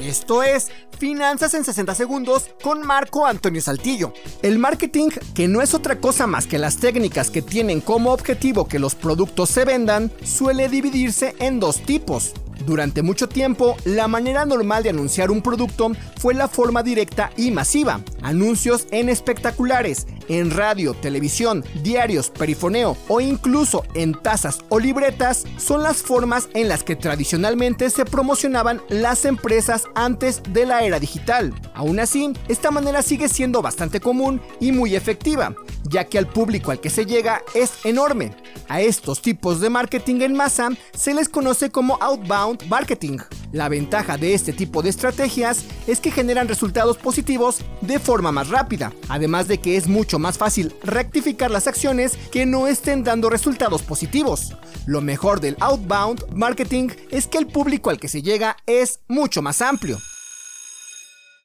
Esto es Finanzas en 60 Segundos con Marco Antonio Saltillo. El marketing, que no es otra cosa más que las técnicas que tienen como objetivo que los productos se vendan, suele dividirse en dos tipos. Durante mucho tiempo, la manera normal de anunciar un producto fue la forma directa y masiva. Anuncios en espectaculares, en radio, televisión, diarios, perifoneo o incluso en tazas o libretas son las formas en las que tradicionalmente se promocionaban las empresas antes de la era digital. Aún así, esta manera sigue siendo bastante común y muy efectiva, ya que al público al que se llega es enorme. A estos tipos de marketing en masa se les conoce como outbound marketing. La ventaja de este tipo de estrategias es que generan resultados positivos de forma más rápida, además de que es mucho más fácil rectificar las acciones que no estén dando resultados positivos. Lo mejor del outbound marketing es que el público al que se llega es mucho más amplio.